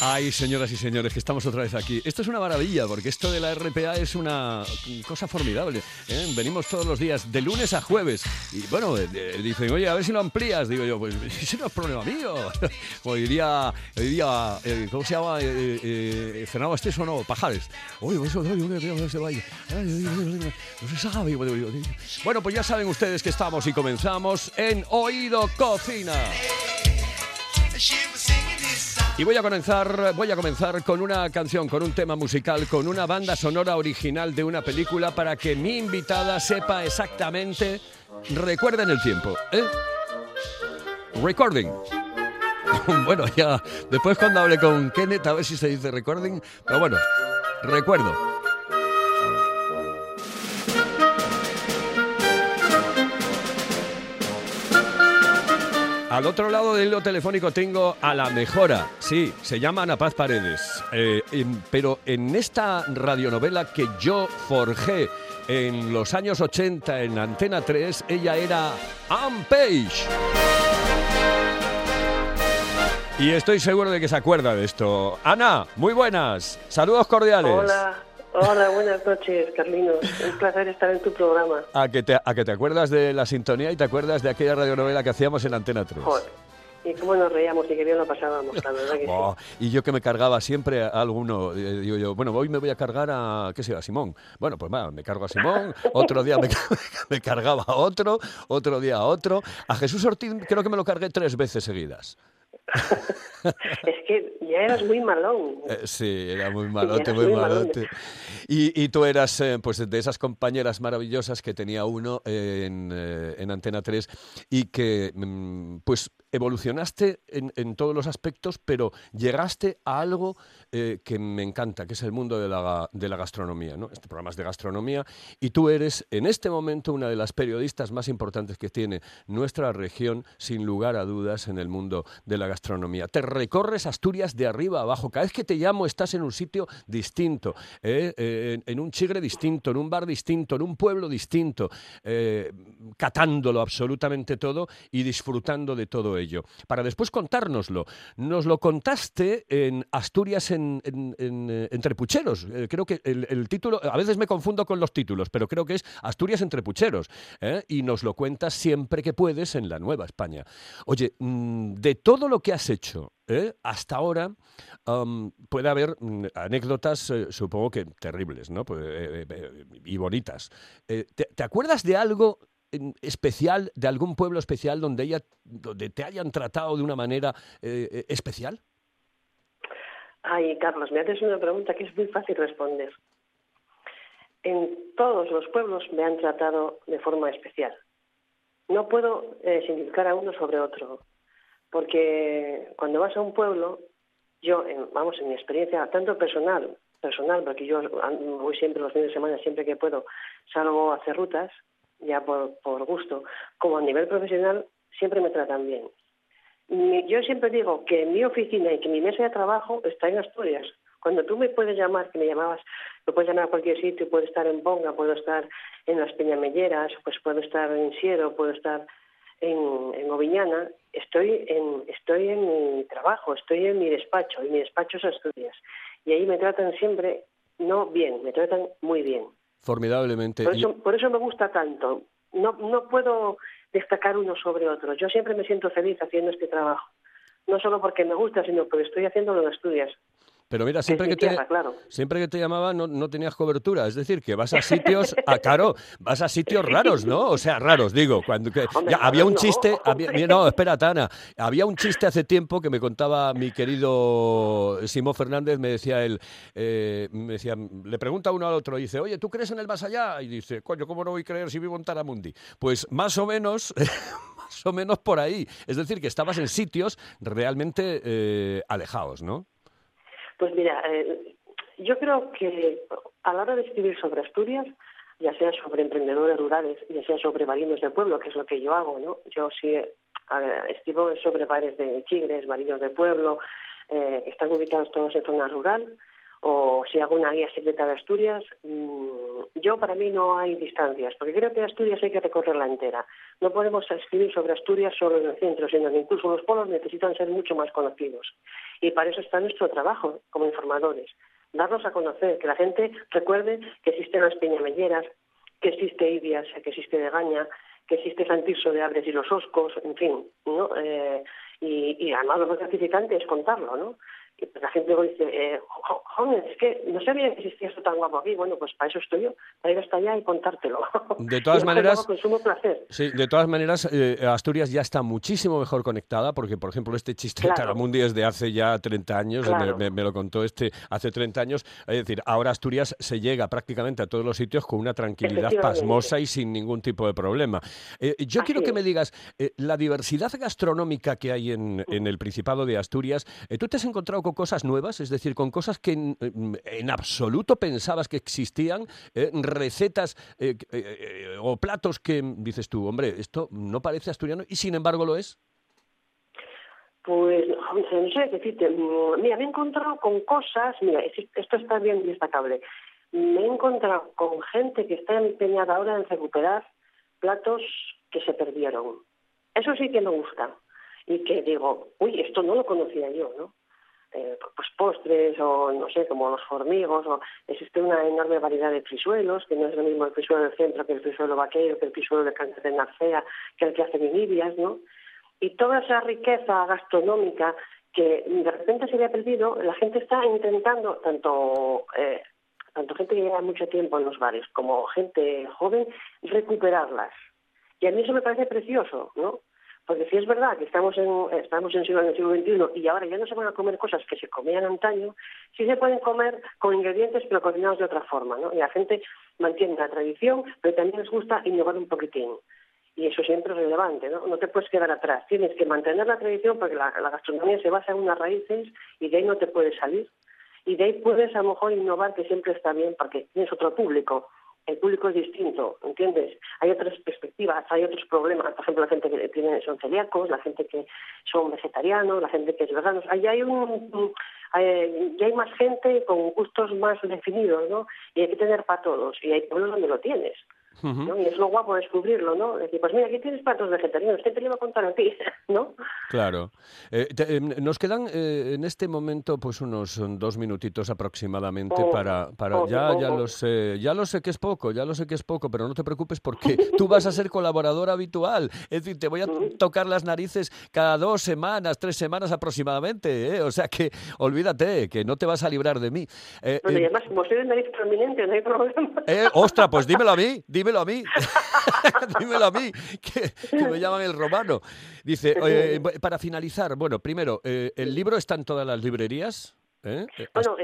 Ay, señoras y señores, que estamos otra vez aquí. Esto es una maravilla, porque esto de la RPA es una cosa formidable. ¿eh? Venimos todos los días, de lunes a jueves. Y bueno, dicen, oye, a ver si lo amplías. Digo yo, pues ese no es problema mío. Como diría, diría eh, ¿cómo se llama? Eh, eh, Fernando Estés o no, Pajares. Oye, se. Bueno, pues ya saben ustedes que estamos y comenzamos en Oído Cocina. Y voy a comenzar, voy a comenzar con una canción, con un tema musical, con una banda sonora original de una película para que mi invitada sepa exactamente, recuerden el tiempo, ¿eh? Recording. bueno, ya después cuando hable con Kenneth a ver si se dice recording, pero bueno, recuerdo. Al otro lado del hilo telefónico tengo a la mejora. Sí, se llama Ana Paz Paredes. Eh, pero en esta radionovela que yo forjé en los años 80 en Antena 3, ella era Anne Page. Y estoy seguro de que se acuerda de esto. Ana, muy buenas. Saludos cordiales. Hola. Hola, buenas noches, Carlinos. Un placer estar en tu programa. A que, te, a que te acuerdas de la sintonía y te acuerdas de aquella radionovela que hacíamos en Antena 3. Joder. Y cómo nos reíamos y qué bien lo pasábamos, la verdad que sí. Y yo que me cargaba siempre a alguno, eh, digo yo, bueno, hoy me voy a cargar a, ¿qué sé, a Simón. Bueno, pues va, me cargo a Simón, otro día me, me, cargaba a otro, otro día a otro. A Jesús Ortiz creo que me lo cargué tres veces seguidas. es que ya eras muy malón. Eh, sí, era muy malote, muy, malote. Y, y, tú eras eh, pues de esas compañeras maravillosas que tenía uno en, eh, en Antena 3 y que mm, pues evolucionaste en, en, todos los aspectos, pero llegaste a algo que me encanta, que es el mundo de la, de la gastronomía, ¿no? Este programa es de gastronomía y tú eres en este momento una de las periodistas más importantes que tiene nuestra región, sin lugar a dudas, en el mundo de la gastronomía. Te recorres Asturias de arriba a abajo. Cada vez que te llamo estás en un sitio distinto, ¿eh? Eh, en, un chigre distinto, en un bar distinto, en un pueblo distinto, eh, catándolo absolutamente todo y disfrutando de todo ello. Para después contárnoslo. Nos lo contaste en Asturias en, entre pucheros. creo que el, título, a veces me confundo con los títulos, pero creo que es Asturias entre pucheros. Y nos lo cuentas siempre que puedes en la Nueva España. Oye, mm, de todo lo que has hecho ¿eh? hasta ahora puede haber mm, anécdotas, eh, supongo que terribles, ¿no? Pues, eh, y bonitas. ¿te, acuerdas de algo especial, de algún pueblo especial donde, ella, donde te hayan tratado de una manera especial? Ay, Carlos, me haces una pregunta que es muy fácil responder. En todos los pueblos me han tratado de forma especial. No puedo significar a uno sobre otro porque cuando vas a un pueblo, yo, vamos, en mi experiencia, tanto personal, personal, porque yo voy siempre los fines de semana, siempre que puedo, salgo a hacer rutas, ya por, por gusto, como a nivel profesional, siempre me tratan bien. Yo siempre digo que mi oficina y que mi mesa de trabajo está en Asturias. Cuando tú me puedes llamar, que me llamabas, me puedes llamar a cualquier sitio, puedo estar en Bonga, puedo estar en las Peñamelleras, pues puedo estar en Siero, puedo estar en, en Oviñana, estoy en, estoy en mi trabajo, estoy en mi despacho, y mi despacho es Asturias. Y ahí me tratan siempre, no bien, me tratan muy bien. Formidablemente. Por eso, por eso me gusta tanto. No, no puedo destacar uno sobre otro. Yo siempre me siento feliz haciendo este trabajo. No solo porque me gusta, sino porque estoy haciéndolo en Asturias. Pero mira, siempre que, te, siempre que te llamaba no, no, tenías cobertura. Es decir, que vas a sitios, a, caro, vas a sitios raros, ¿no? O sea, raros, digo. cuando Había un chiste, no, espera, Tana. Había un chiste hace tiempo que me contaba mi querido Simón Fernández, me decía él, eh, me decía, le pregunta uno al otro, y dice, oye, ¿tú crees en el más allá? Y dice, coño, ¿cómo no voy a creer si vivo en Taramundi? Pues más o menos... más o menos por ahí. Es decir, que estabas en sitios realmente eh, alejados, ¿no? Pues mira, eh, yo creo que a la hora de escribir sobre Asturias, ya sea sobre emprendedores rurales, ya sea sobre marinos de pueblo, que es lo que yo hago, ¿no? Yo sí escribo sobre bares de chigres, marinos de pueblo, eh, están ubicados todos en zona rural, o si hago una guía secreta de Asturias, mm, yo para mí no hay distancias, porque creo que Asturias hay que recorrerla entera. No podemos escribir sobre Asturias solo en el centro, sino que incluso los polos necesitan ser mucho más conocidos. Y para eso está nuestro trabajo como informadores, darnos a conocer, que la gente recuerde que existen las peñamelleras, que existe Ibias, que existe Degaña, que existe Santirso de Abres y los Oscos, en fin, ¿no? Eh, y, y además lo más gratificante es contarlo, ¿no? Pues la gente dice, eh, joder, es que no sabía que existía esto tan guapo aquí. Bueno, pues para eso estoy yo, para ir hasta allá y contártelo. De todas maneras, consumo placer. Sí, de todas maneras, eh, Asturias ya está muchísimo mejor conectada, porque, por ejemplo, este chiste de Taramundi es de hace ya 30 años, me, me, lo contó este hace 30 años. Es decir, ahora Asturias se llega prácticamente a todos los sitios con una tranquilidad pasmosa y sin ningún tipo de problema. Eh, yo quiero que me digas, eh, la diversidad gastronómica que hay en, en el Principado de Asturias, ¿tú te has encontrado con cosas nuevas, es decir, con cosas que en, en absoluto pensabas que existían, eh, recetas eh, eh, o platos que dices tú, hombre, esto no parece asturiano y sin embargo lo es. Pues no sé decirte. Mira, me he encontrado con cosas, mira, esto está bien destacable. Me he encontrado con gente que está empeñada ahora en recuperar platos que se perdieron. Eso sí que me gusta. Y que digo, uy, esto no lo conocía yo, ¿no? Eh, pues postres o no sé, como los formigos, o existe una enorme variedad de frisuelos, que no es lo mismo el frisuelo del centro que el frisuelo vaquero, que el frisuelo de cáncer de Narcea, que el que hacen en ¿no? Y toda esa riqueza gastronómica que de repente se había perdido, la gente está intentando, tanto eh, tanto gente que lleva mucho tiempo en los bares como gente joven, recuperarlas. Y a mí eso me parece precioso, ¿no? Porque si es verdad que estamos en, estamos en, en el siglo XXI y ahora ya no se van a comer cosas que se comían antaño, sí se pueden comer con ingredientes pero cocinados de otra forma, ¿no? Y la gente mantiene la tradición, pero también les gusta innovar un poquitín. Y eso siempre es relevante, ¿no? No te puedes quedar atrás. Tienes que mantener la tradición porque la gastronomía se basa en unas raíces y de ahí no te puedes salir. Y de ahí puedes a lo mejor innovar, que siempre está bien porque tienes otro público el público es distinto, ¿entiendes? Hay otras perspectivas, hay otros problemas. Por ejemplo, la gente que tiene, son celíacos, la gente que son vegetarianos, la gente que es vegana. Ahí hay, hay más gente con gustos más definidos, ¿no? Y hay que tener para todos. Y hay pueblos donde lo tienes. Y es lo guapo descubrirlo, ¿no? Decir, pues mira, aquí tienes platos vegetarianos, ¿qué te lo iba a contar a ti? ¿No? Claro. Eh, eh, nos quedan eh, en este momento pues unos dos minutitos aproximadamente oh, para... para oh, ya, ya lo sé, ya lo sé que es poco, ya lo sé que es poco, pero no te preocupes porque tú vas a ser colaborador habitual. Es decir, te voy a tocar las narices cada dos semanas, tres semanas aproximadamente, O sea que olvídate, que no te vas a librar de mí. bueno, y además, como soy de nariz prominente, no hay problema. ¡Ostras! Pues dímelo a mí, dímelo dímelo a mí, dímelo a mí, que, me llaman el romano. Dice, eh, para finalizar, bueno, primero, eh, ¿el libro está en todas las librerías? ¿Eh? Bueno,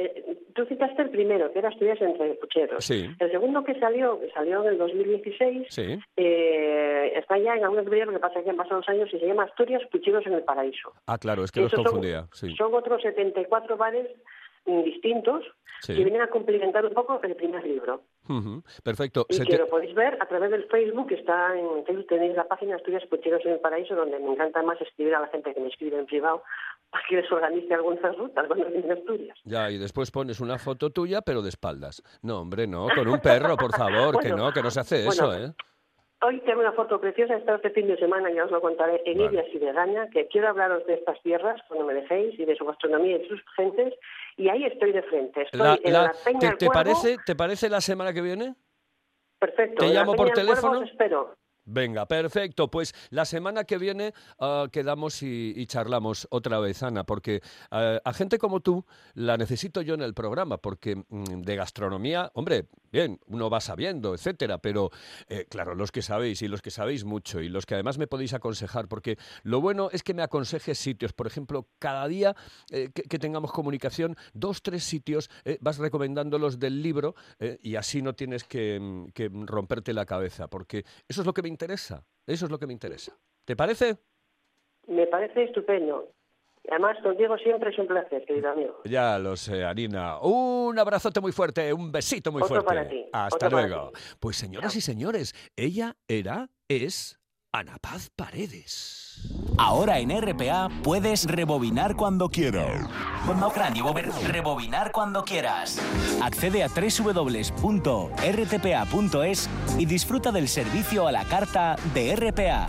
tú citaste el primero, que era Estudias entre Pucheros. Sí. El segundo que salió, que salió en el 2016, sí. está ya en algunas librerías, lo que pasa es que han pasado los años y se llama Asturias Pucheros en el Paraíso. Ah, claro, es que los confundía. Son, son otros 74 bares distintos que vienen a complementar un poco el primer libro. Perfecto. Y que lo podéis ver a través del Facebook, que está en Facebook, tenéis la página Estudios Pucheros en el Paraíso, donde me encanta más escribir a la gente que me escribe en privado para que les organice algunas rutas cuando vienen Asturias. Ya, y después pones una foto tuya, pero de espaldas. No, hombre, no, con un perro, por favor, que no, que no se hace eso, ¿eh? Hoy tengo una foto preciosa, he este fin de semana, ya os lo contaré, en vale. y de Gaña, que quiero hablaros de estas tierras, cuando me dejéis, y de su gastronomía y de sus gentes, y ahí estoy de frente. Estoy en la Peña ¿te, te parece, ¿Te parece la semana que viene? Perfecto. ¿Te llamo por teléfono? espero. Venga, perfecto. Pues la semana que viene uh, quedamos y, y, charlamos otra vez, Ana, porque uh, a gente como tú la necesito yo en el programa, porque mm, de gastronomía, hombre, bien, uno va sabiendo, etcétera, pero eh, claro, los que sabéis y los que sabéis mucho y los que además me podéis aconsejar, porque lo bueno es que me aconsejes sitios, por ejemplo, cada día eh, que, tengamos comunicación, dos, tres sitios, eh, vas recomendando los del libro y así no tienes que, mm, que romperte la cabeza, porque eso es lo que me interesa. Eso es lo que me interesa. ¿Te parece? Me parece estupendo. Además, contigo siempre es un placer, querido amigo. Ya lo sé, Arina. Un abrazote muy fuerte, un besito muy Otro fuerte. Para ti. Hasta Otro luego. Pues señoras y señores, ella era, es Ana Paz Paredes. Ahora en RPA puedes rebobinar cuando quieras. Rebobinar cuando quieras. Accede a www.rtpa.es y disfruta del servicio a la carta de RPA.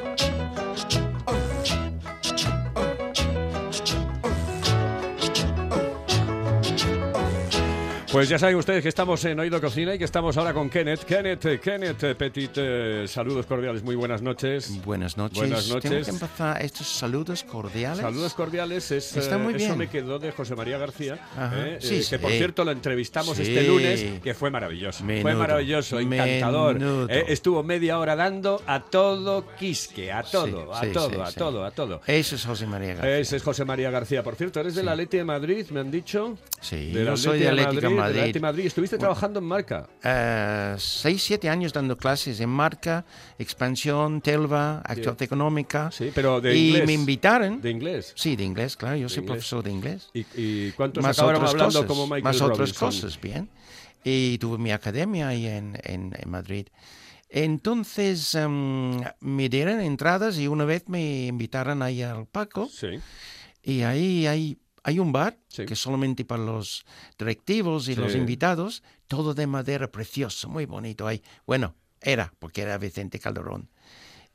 Pues ya saben ustedes que estamos en Oído Cocina y que estamos ahora con Kenneth. Kenneth, eh, Kenneth eh, Petit, eh, saludos cordiales, muy buenas noches. Buenas noches. Buenas noches. Tengo que empezar estos saludos cordiales. Saludos cordiales, es, Está muy eso bien. me quedó de José María García, eh, Sí, que por cierto lo entrevistamos Sí. este lunes, que fue maravilloso. Fue maravilloso, encantador. Estuvo media hora dando a todo quisque, a todo, a todo, a todo, a todo. Eso es José María García. Ese es José María García. Por cierto, eres del Atleti de Madrid, me han dicho. Sí, Del yo soy de del Madrid. De Madrid. Estuviste trabajando en marca. Eh, seis, siete años dando clases en marca, expansión, Telva, actividad económica. Sí, pero de y inglés. me invitaron. De inglés. Sí, de inglés, claro. Yo soy inglés. profesor de inglés. ¿Y, y cuántos más acabaron otras hablando cosas, como Michael más otras Robinson? cosas, bien. Y tuve mi academia ahí en, en- en Madrid. Entonces em, me dieron entradas y una vez me invitaron ahí al Paco Sí. y ahí hay, hay un bar Sí. que es solamente para los directivos y los invitados, todo de madera precioso, muy bonito ahí. Bueno, era, porque era Vicente Calderón.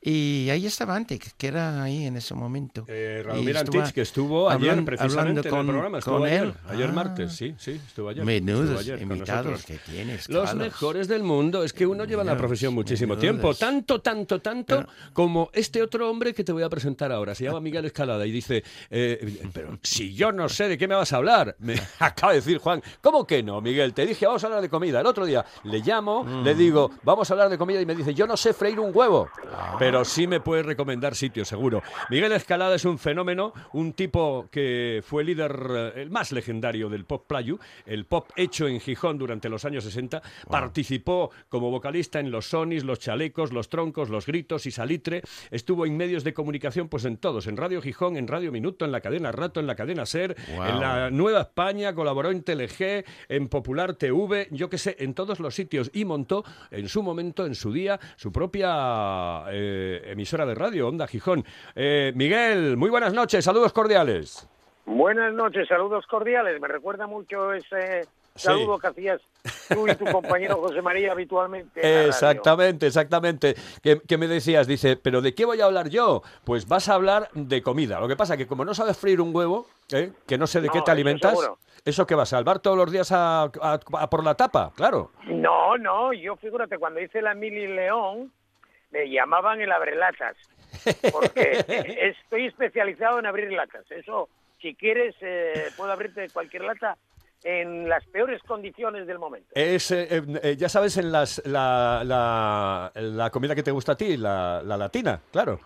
Y ahí estaba Antec, que era ahí en ese momento. Eh, Radomir Antich, que estuvo ayer hablan- precisamente hablando en con- el programa. Estuvo con ayer, él. ayer Ah. martes, sí, sí, estuvo ayer. Menudos estuvo ayer con invitados que tienes. Los Carlos. mejores del mundo. Es que uno lleva en la profesión muchísimo menudos. tiempo. Tanto, tanto, tanto Pero- como este otro hombre que te voy a presentar ahora. Se llama Miguel Escalada y dice, eh, pero si yo no sé de qué me vas a hablar. Me acaba de decir Juan, ¿cómo que no, Miguel? Te dije, vamos a hablar de comida. El otro día le llamo, le Mm. digo, vamos a hablar de comida y me dice, yo no sé freír un huevo. Ah. Pero sí me puedes recomendar sitios, seguro. Miguel Escalada es un fenómeno, un tipo que fue líder, eh, el más legendario del pop playu, el pop hecho en Gijón durante los años 60. Participó como vocalista en los sonis, los chalecos, los troncos, los gritos y salitre. Estuvo en medios de comunicación, pues en todos, en Radio Gijón, en Radio Minuto, en la cadena Rato, en la cadena Ser, Wow. en la Nueva España, colaboró en TLG, en Popular TV, yo qué sé, en todos los sitios y montó en su momento, en su día, su propia eh, emisora de radio, Onda Gijón. Eh, Miguel, muy buenas noches, saludos cordiales. Buenas noches, saludos cordiales. Me recuerda mucho ese Sí. saludo que hacías tú y tu compañero José María habitualmente. Exactamente, exactamente. ¿Qué, qué me decías? Dice, ¿pero de qué voy a hablar yo? Pues vas a hablar de comida. Lo que pasa que como no sabes freír un huevo, ¿eh? que no sé de No, qué te alimentas, seguro. ¿eso qué vas a salvar todos los días a, a- a por la tapa? Claro. No, no, yo figúrate, cuando hice la Mili León, me llamaban el abrelatas, porque estoy especializado en abrir latas. Eso, si quieres, eh, puedo abrirte cualquier lata en las peores condiciones del momento. Es, eh, eh, eh, ya sabes, en las, la, la, la comida que te gusta a ti, la, la latina, claro.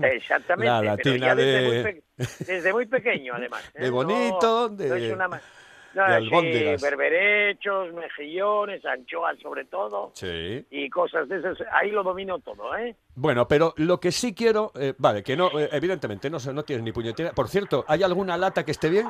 Exactamente. La pero latina ya desde, de- muy pe- desde muy pequeño, además. ¿eh? De bonito, No- de- no es una no, de sí, berberechos, mejillones, anchoas sobre todo, Sí. y cosas de esas. Ahí lo domino todo, ¿eh? Bueno, pero lo que sí quiero, eh, vale, que no, eh, evidentemente no, no tienes ni puñetera. Por cierto, ¿hay alguna lata que esté bien?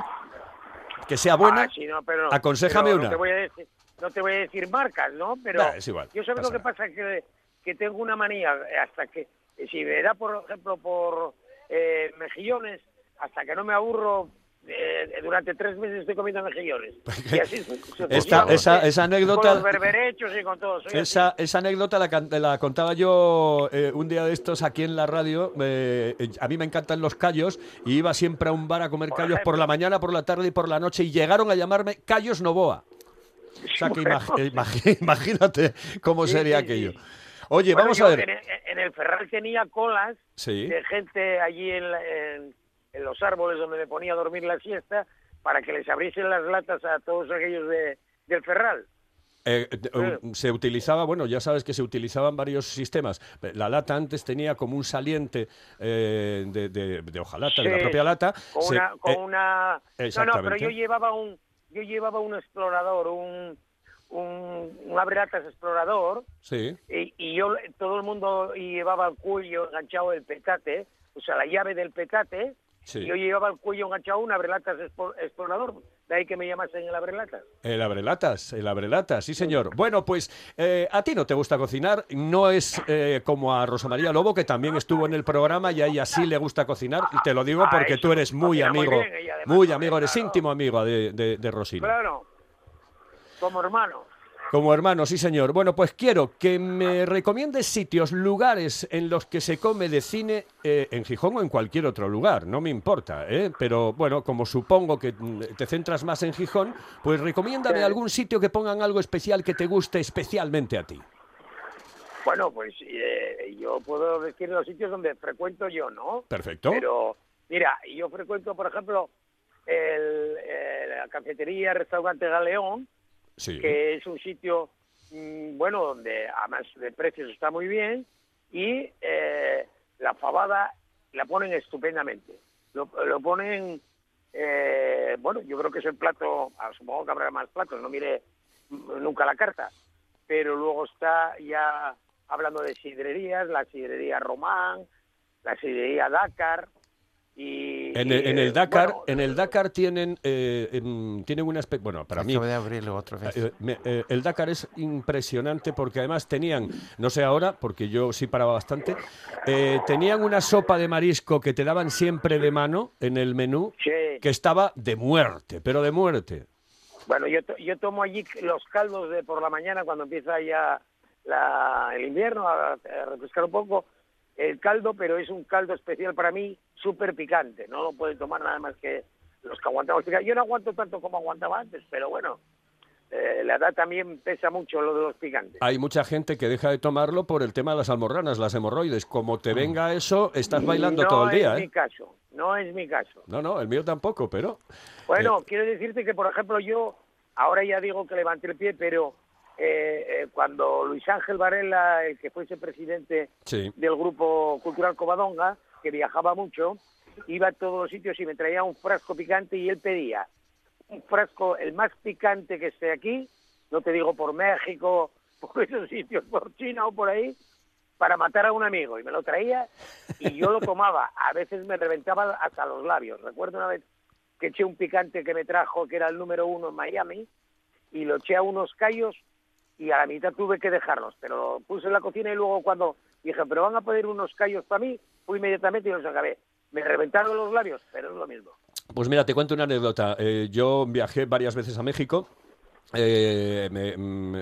Que sea buena. Ah, sí, no, pero no- Aconséjame pero una. No te, voy a decir, no te voy a decir marcas, ¿no? Pero Nah, es igual, yo sabes lo que pasa, que, que tengo una manía, eh, hasta que, si me da, por ejemplo, por eh, mejillones, hasta que no me aburro, eh, durante tres meses estoy comiendo mejillones. Y así Esta- sucesivamente, esa- esa anécdota- Con los berberechos y con todo. Esa, esa anécdota la, la contaba yo eh, un día de estos aquí en la radio. eh, eh, a mí me encantan los callos y iba siempre a un bar a comer Por callos por la mañana, por la tarde y por la noche y llegaron a llamarme Callos Novoa. O sea que Bueno, imag- imag- imagínate cómo Sí, sería sí, aquello. sí. Oye, Bueno, vamos a ver. En el, en el Ferral tenía colas de gente allí en, la- en- en los árboles donde me ponía a dormir la siesta para que les abriesen las latas a todos aquellos de, del Ferral. Eh, eh, um, se utilizaba, bueno, ya sabes que se utilizaban varios sistemas. La lata antes tenía como un saliente eh, de, de, de hojalata, de la propia lata. Con Se- una... Con eh, una... No, no, pero yo llevaba un yo llevaba un explorador, un, un, un abrelatas explorador Sí. y, y yo todo el mundo llevaba al cuello enganchado el petate, o sea, la llave del petate, Sí. yo llevaba al cuello enganchado un abrelatas explorador, de ahí que me llamasen el abrelatas. El abrelatas, el abrelatas, sí señor. Bueno, pues eh, a ti no te gusta cocinar, no es eh, como a Rosa María Lobo, que también estuvo en el programa y a ella sí le gusta cocinar, y te lo digo Ah, porque eso, tú eres muy amigo, bien ella, además, muy amigo, eres Claro. íntimo amigo de, de, de Rosina. Claro, como hermano. Como hermano, sí señor. Bueno, pues quiero que me recomiendes sitios, lugares en los que se come de cine eh, en Gijón o en cualquier otro lugar, no me importa, ¿eh? Pero bueno, como supongo que mm, te centras más en Gijón, pues recomiéndame algún sitio que pongan algo especial que te guste especialmente a ti. Bueno, pues eh, yo puedo decir los sitios donde frecuento yo, ¿no? Perfecto. Pero, mira, yo frecuento, por ejemplo, el, eh, la cafetería, restaurante Galeón, Que es un sitio, mm, bueno, donde además de precios está muy bien y eh, la fabada la ponen estupendamente. Lo, lo ponen, eh, bueno, yo creo que es el plato, ah, supongo que habrá más platos, no mire mm, nunca la carta, pero luego está ya hablando de sidrerías, la sidrería Román, la sidrería Dakar y... En el, en eh, Dakar, bueno, en el Dakar tienen, eh, em, tienen un aspecto, bueno, para mí, Acabo de abrirlo otra vez. Eh, me- eh, el Dakar es impresionante porque además tenían, no sé ahora, porque yo sí paraba bastante, eh, tenían una sopa de marisco que te daban siempre de mano en el menú, sí. que estaba de muerte, pero de muerte. Bueno, yo, to- yo tomo allí los caldos de por la mañana cuando empieza ya la- el invierno a, a refrescar un poco el caldo, pero es un caldo especial para mí, súper picante. No lo pueden tomar nada más que los que aguantamos picante. Yo no aguanto tanto como aguantaba antes, pero bueno, eh, la edad también pesa mucho lo de los picantes. Hay mucha gente que deja de tomarlo por el tema de las almorranas, las hemorroides. Como te venga eso, estás bailando no todo el día, es mi ¿eh? caso, no es mi caso. No, no, el mío tampoco, pero... Bueno, quiero decirte que, por ejemplo, yo ahora ya digo que levanté el pie, pero eh, eh, cuando Luis Ángel Varela, el que fuese presidente Sí. del Grupo Cultural Covadonga, que viajaba mucho, iba a todos los sitios y me traía un frasco picante y él pedía un frasco, el más picante que esté aquí, no te digo por México, por esos sitios, por China o por ahí, para matar a un amigo. Y me lo traía y yo lo tomaba. A veces me reventaba hasta los labios. Recuerdo una vez que eché un picante que me trajo, que era el número uno en Miami, y lo eché a unos callos y a la mitad tuve que dejarlos. Pero lo puse en la cocina y luego cuando dije, pero van a poner unos callos para mí, fui inmediatamente y los acabé. Me reventaron los labios, pero es lo mismo. Pues mira, te cuento una anécdota. Eh, yo viajé varias veces a México. Eh,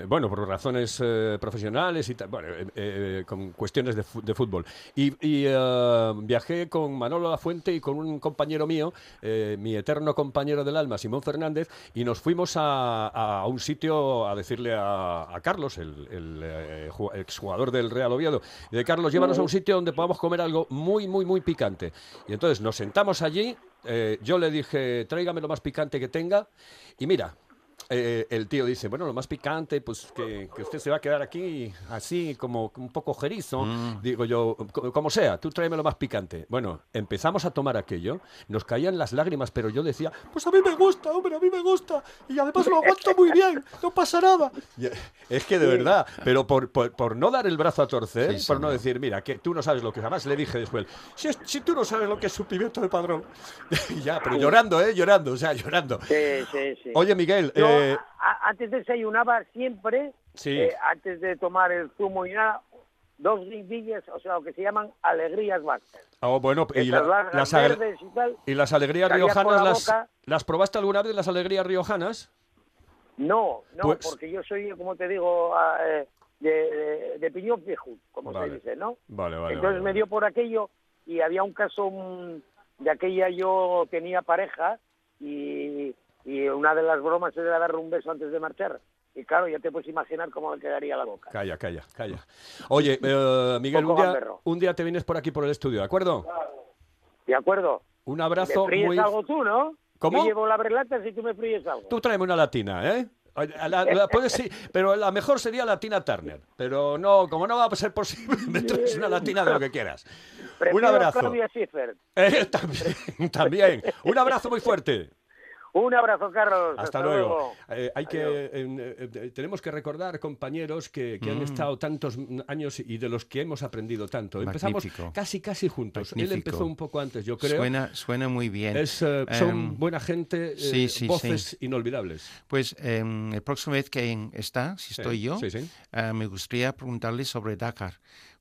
bueno, por razones eh, profesionales y bueno, eh, con cuestiones de, fútbol. Y, viajé con Manolo Lafuente y con un compañero mío, mi eterno compañero del alma, Simón Fernández, y nos fuimos a, un sitio a decirle a, Carlos, el, el, ju- exjugador del Real Oviedo, de Carlos, llévanos a un sitio donde podamos comer algo muy, muy, muy picante. Y entonces nos sentamos allí, yo le dije, tráigame lo más picante que tenga, y mira, eh, el tío dice, bueno, lo más picante, pues que, que usted se va a quedar aquí así como un poco jerizo. Digo yo, co- como sea, tú tráeme lo más picante. Bueno, empezamos a tomar aquello, nos caían las lágrimas, pero yo decía, pues a mí me gusta, hombre, a mí me gusta. Y además lo aguanto muy bien, no pasa nada. Y, eh, es que de verdad, pero por, por, por no dar el brazo a torcer, Sí, por no señor. decir, mira, que tú no sabes lo que jamás le dije después, si, es- si tú no sabes lo que es un pimiento de padrón. ya, pero llorando, ¿eh? Llorando, o sea, llorando. Sí, sí, sí. Oye, Miguel, eh, a- antes desayunaba siempre, Sí. eh, antes de tomar el zumo y nada, dos guindillas, o sea, lo que se llaman alegrías Baxter. Oh, bueno, y, la- las, ale- verdes y tal. y las alegrías riojanas, la las. ¿las probaste alguna vez, las alegrías riojanas? No, no, Pues- porque yo soy, como te digo, ah, eh, de, de, de piñón viejo, como Vale. se dice, ¿no? Vale, vale. Entonces me dio por aquello y había un caso mm, de aquella yo tenía pareja y, y una de las bromas era darle un beso antes de marchar. Y claro, ya te puedes imaginar cómo me quedaría la boca. Calla, calla, calla. Oye, eh, Miguel, un día, un día te vienes por aquí por el estudio, ¿de acuerdo? ¿De acuerdo? Un ¿Me abrazo fríes muy... algo tú, no? ¿Cómo? Yo llevo la brelata si tú me fríes algo. Tú tráeme una latina, ¿eh? La- la- puedes, sí, pero la mejor sería latina Turner. Pero no, como no va a ser posible, me traes una latina de lo que quieras. Prefiero un abrazo. Eh, también, también. Un abrazo muy fuerte. Un abrazo, Carlos. Hasta, luego. Eh, hay que, eh, eh, tenemos que recordar, compañeros, que, han mm. estado tantos años y de los que hemos aprendido tanto. Empezamos casi, casi juntos. Él empezó un poco antes, yo creo. Suena, suena muy bien. Es, son em, buena gente, voces inolvidables. Pues em, la próxima vez que está, si estoy yo, me gustaría preguntarle sobre Dakar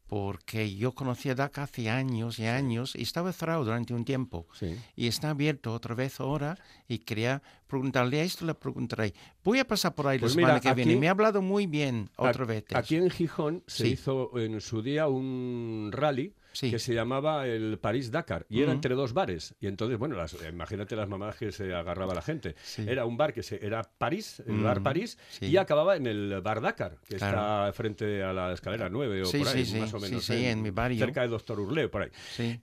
porque yo conocía DACA hace años y años y estaba cerrado durante un tiempo. Y está abierto otra vez ahora y quería preguntarle a esto, le preguntaré. Voy a pasar por ahí la pues semana que viene. Me ha hablado muy bien otra vez. Aquí en Gijón se hizo en su día un rally que se llamaba el París-Dakar y era entre dos bares. Y entonces, bueno, las, imagínate las mamadas que se agarraba la gente. Era un bar que se, era París, el bar París, y acababa en el bar Dakar, que está frente a la escalera 9 o por ahí, más o menos. en, mi barrio. Cerca de Doctor Urleo, por ahí.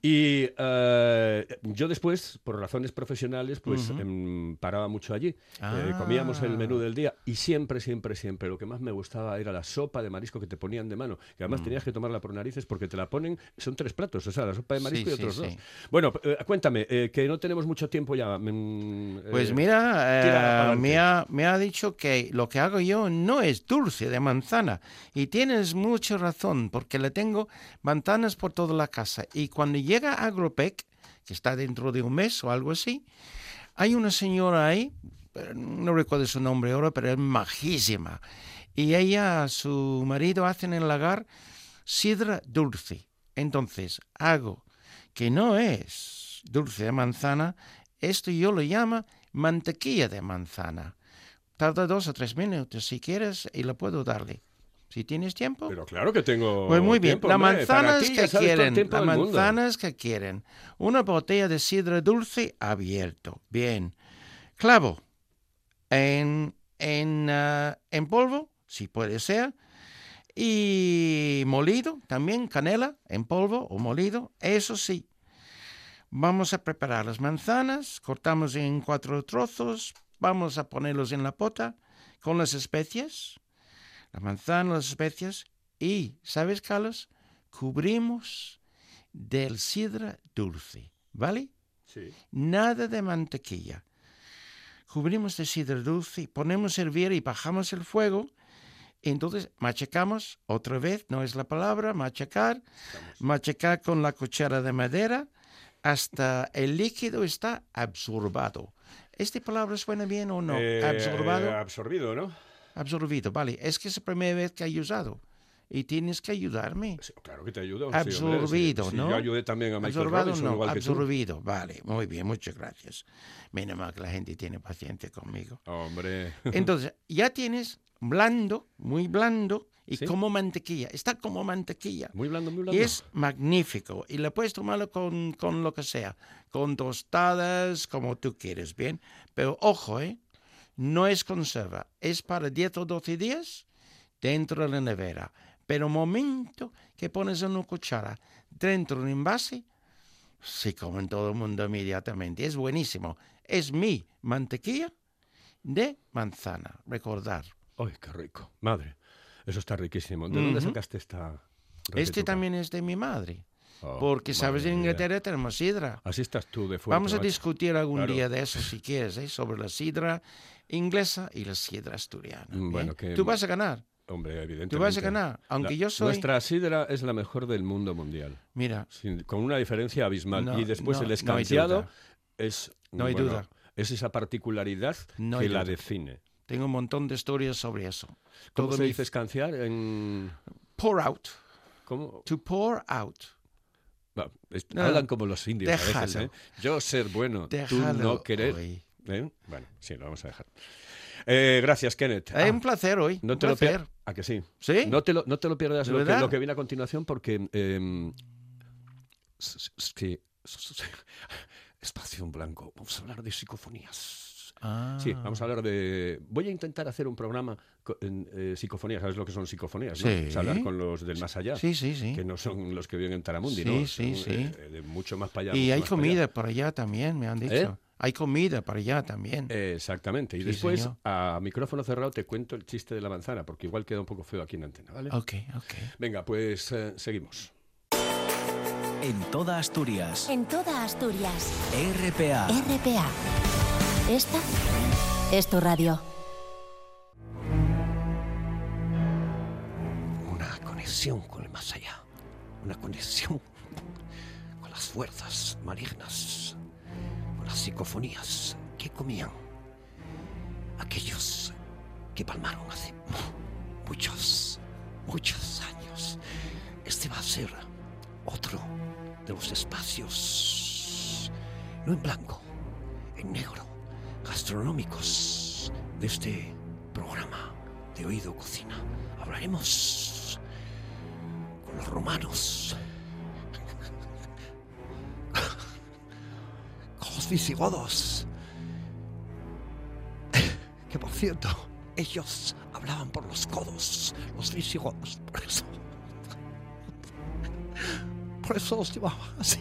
Y eh, yo después, por razones profesionales, pues em, paraba mucho allí. Eh, ah. comíamos el menú del día y siempre, siempre, siempre lo que más me gustaba era la sopa de marisco que te ponían de mano. Que además mm. tenías que tomarla por narices porque te la ponen, son tres platos, o sea, la sopa de marisco y otros dos. Bueno, eh, cuéntame, eh, que no tenemos mucho tiempo ya. Mm, pues eh, mira, me, ha, me ha dicho que lo que hago yo no es dulce de manzana. Y tienes mucha razón, porque le tengo manzanas por toda la casa. Y cuando llega Agropec, que está dentro de un mes o algo así, hay una señora ahí, no recuerdo su nombre ahora, pero es majísima. Y ella, su marido, hacen en el lagar sidra dulce. Entonces hago que no es dulce de manzana, esto yo lo llamo mantequilla de manzana. Tarda dos o tres minutos si quieres y lo puedo darle. Si tienes tiempo. Pero claro que tengo. Pues muy bien. Las manzanas que quieren. Las manzanas que quieren. Una botella de sidra dulce abierto. Bien. Clavo. En, en, ah, en polvo, si puede ser y molido también, canela en polvo o molido, eso sí. Vamos a preparar las manzanas, cortamos en cuatro trozos, vamos a ponerlos en la pota con las especias, la manzana, las especias y, ¿sabes, Carlos? Cubrimos del sidra dulce, ¿vale? Sí. Nada de mantequilla. Cubrimos de sidra dulce, ponemos a hervir y bajamos el fuego entonces machacamos, otra vez, no es la palabra, machacar, machacar con la cuchara de madera hasta el líquido está absorbado. ¿Esta palabra suena bien o no? Eh, absorbado. Absorbido, ¿no? Absorbido, vale. Es que es la primera vez que he usado. Y tienes que ayudarme. claro que te ayudo. Absorbido, ¿no? yo ayudé también a Michael Absorbado, no, absorbido. Vale, muy bien, muchas gracias. Menos mal que la gente tiene paciencia conmigo. Hombre. Entonces, ya tienes blando, muy blando, y como mantequilla. Está como mantequilla. Muy blando, muy blando. Y es magnífico. Y le puedes tomarlo con, con lo que sea. Con tostadas, como tú quieres, ¿bien? Pero ojo, ¿eh? No es conserva. Es para 10 o 12 días dentro de la nevera. Pero momento que pones una cuchara dentro de un envase, se come todo el mundo inmediatamente. Es buenísimo. Es mi mantequilla de manzana. Recordar. ¡Ay, qué rico! Madre, eso está riquísimo. ¿De dónde sacaste esta Este también es de mi madre. Oh, porque, sabes, en Inglaterra tenemos sidra. Así estás tú de fuerte. Vamos a discutir algún día de eso, si quieres, ¿eh? sobre la sidra inglesa y la sidra asturiana. Mm, bueno, que... Tú vas a ganar. Hombre, evidentemente. Tú vas a ganar, aunque yo soy... Nuestra sidra es la mejor del mundo mundial. Mira. con una diferencia abismal. y después el escanciado es... No hay duda. Es esa particularidad que la define. Tengo un montón de historias sobre eso. ¿Cómo se dice escanciar en...? Pour out. ¿Cómo? To pour out. hablan como los indios a veces, ¿eh? Yo ser bueno, tú no querer. ¿Eh? Bueno, sí, lo vamos a dejar. Eh, gracias, Kenneth. Es un placer hoy. No te lo pierdas. ¿A que sí? ¿Sí? No te lo, no te lo pierdas lo que, lo que, viene a continuación porque... Eh, que, espacio en blanco. Vamos a hablar de psicofonías. Sí, vamos a hablar de... Voy a intentar hacer un programa en eh, psicofonías. ¿Sabes lo que son psicofonías? Sí. hablar con los del más allá. Sí, sí, sí. Que no son los que viven en Taramundi, sí, ¿no? Sí, sí, eh, de mucho más para allá. Y hay comida para allá. también, me han dicho. ¿Eh? Hay comida para allá también. exactamente. Y después, a micrófono cerrado, te cuento el chiste de la manzana, porque igual queda un poco feo aquí en antena, ¿vale? Ok, ok. Venga, pues seguimos. En toda Asturias. En toda Asturias. RPA. RPA. Esta es tu radio. Una conexión con el más allá. Una conexión con las fuerzas malignas. Las psicofonías que comían aquellos que palmaron hace muchos, muchos años. Este va a ser otro de los espacios, no en blanco, en negro, gastronómicos de este programa de Oído Cocina. Hablaremos con los romanos, los que por cierto, ellos hablaban por los codos, los visigodos, por eso. Por eso los llevaba así.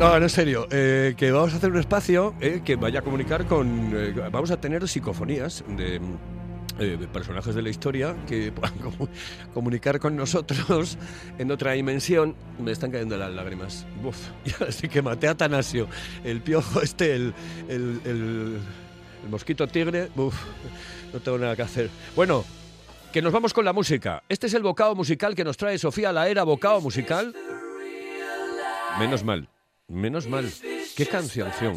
No, en serio, eh, que vamos a hacer un espacio eh, que vaya a comunicar con... eh, vamos a tener psicofonías de eh, personajes de la historia que puedan comu- comunicar con nosotros en otra dimensión. Me están cayendo las lágrimas. Uf, ya sí que maté a Atanasio. El piojo este, el, el, el- el mosquito tigre. Uf, no tengo nada que hacer. Bueno, que nos vamos con la música. Este es el bocado musical que nos trae Sofía la era bocado musical. Menos mal, menos mal. Qué cancionción.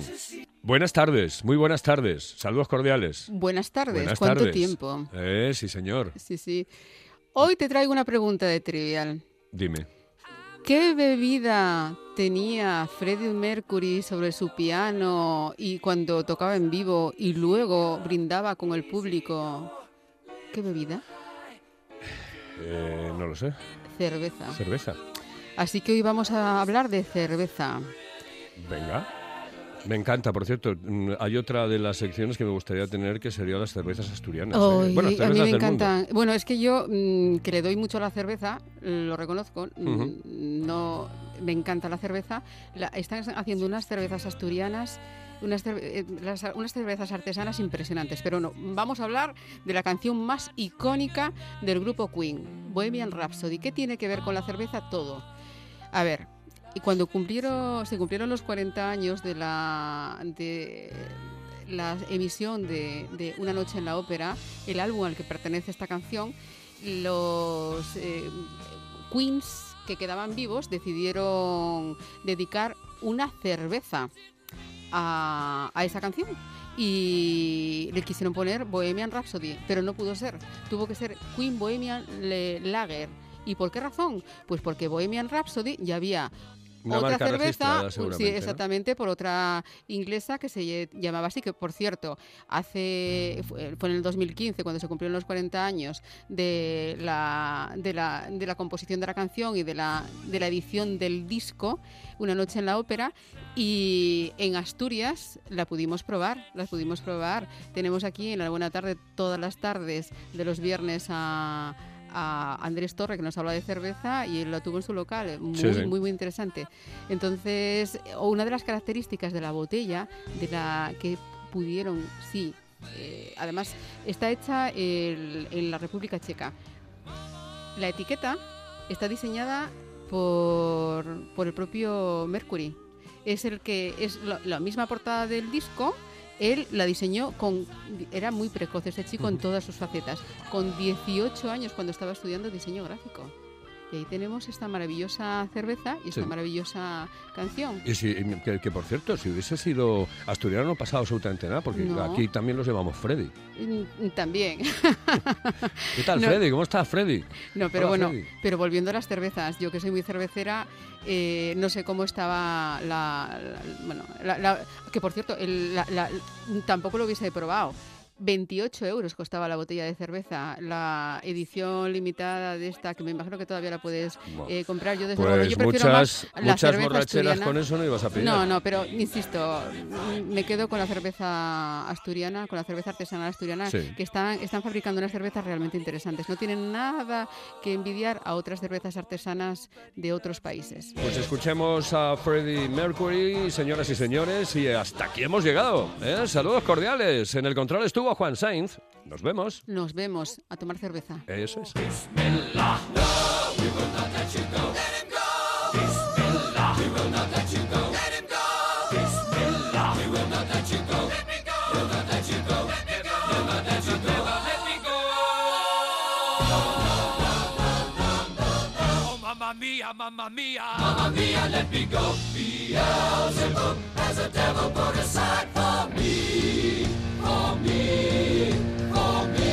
Buenas tardes, muy buenas tardes. Saludos cordiales. Buenas tardes, Buenas ¿cuánto tardes. tiempo? Eh, sí, señor. Sí, sí. Hoy te traigo una pregunta de trivial. Dime. ¿Qué bebida tenía Freddie Mercury sobre su piano y cuando tocaba en vivo y luego brindaba con el público? ¿Qué bebida? Eh, no lo sé. Cerveza. Cerveza. Así que hoy vamos a hablar de cerveza. Venga. Me encanta, por cierto. mm, Hay otra de las secciones que me gustaría tener que sería las cervezas asturianas. ¿eh? Ay, Bueno, a mí me encantan. Bueno, es que yo mm, que le doy mucho a la cerveza, lo reconozco. mm. No, me encanta la cerveza. La- están haciendo unas cervezas asturianas. Unas, cer- eh, las- unas cervezas artesanas impresionantes, pero no, vamos a hablar de la canción más icónica del grupo Queen, Bohemian Rhapsody. ¿Qué tiene que ver con la cerveza? Todo. A ver, y cuando cumplieron, se cumplieron los 40 años de la, de la emisión de, de Una noche en la ópera, el álbum al que pertenece esta canción, los eh, Queens que quedaban vivos decidieron dedicar una cerveza a, a esa canción y le quisieron poner Bohemian Rhapsody, pero no pudo ser. Tuvo que ser Queen Bohemian Lager. ¿Y por qué razón? Pues porque Bohemian Rhapsody ya había Una otra marca cerveza, sí, exactamente, por otra inglesa que se llamaba así, que por cierto, hace fue, fue en el 2015 cuando se cumplieron los 40 años de la, de la, de la composición de la canción y de la, de la edición del disco, Una noche en la ópera, y en Asturias la pudimos probar, las pudimos probar. Tenemos aquí en la Buena Tarde todas las tardes de los viernes a a Andrés Torre que nos habla de cerveza y él lo tuvo en su local, eh, muy, Sí, sí. muy muy interesante. Entonces, una de las características de la botella, de la que pudieron, sí, eh, además está hecha el- en la República Checa. La etiqueta está diseñada por, por el propio Mercury. Es el que es la misma portada del disco. Él la diseñó con. Era muy precoz ese chico en todas sus facetas. Con 18 años cuando estaba estudiando diseño gráfico. Y ahí tenemos esta maravillosa cerveza y esta Sí. maravillosa canción. Y si, que, que, por cierto, si hubiese sido asturiano no pasaba absolutamente nada, porque No. aquí también los llamamos Freddy. Mm, También. ¿Qué tal, No. Freddy? ¿Cómo estás, Freddy? No, pero Hola, bueno, Freddy. pero volviendo a las cervezas, yo que soy muy cervecera, eh, no sé cómo estaba la, la- bueno, la- la- que por cierto, el- la- la- tampoco lo hubiese probado. 28 euros costaba la botella de cerveza, la edición limitada de esta, que me imagino que todavía la puedes eh, comprar. Yo desde Pues luego, yo prefiero muchas, más la muchas cerveza borracheras asturiana. con eso no ibas a pedir. No, no, pero insisto, me quedo con la cerveza asturiana, con la cerveza artesanal asturiana, Sí. que están, están fabricando unas cervezas realmente interesantes. No tienen nada que envidiar a otras cervezas artesanas de otros países. Pues escuchemos a Freddie Mercury, señoras y señores, y hasta aquí hemos llegado. ¿eh? Saludos cordiales. En el control estuvo Juan Sainz. Nos vemos. Nos vemos a tomar cerveza. Eso es. Me me me. Oh, mamma mia, mamma mia. Mamma mia, let me go. Beelzebub has a devil put aside for me, for me.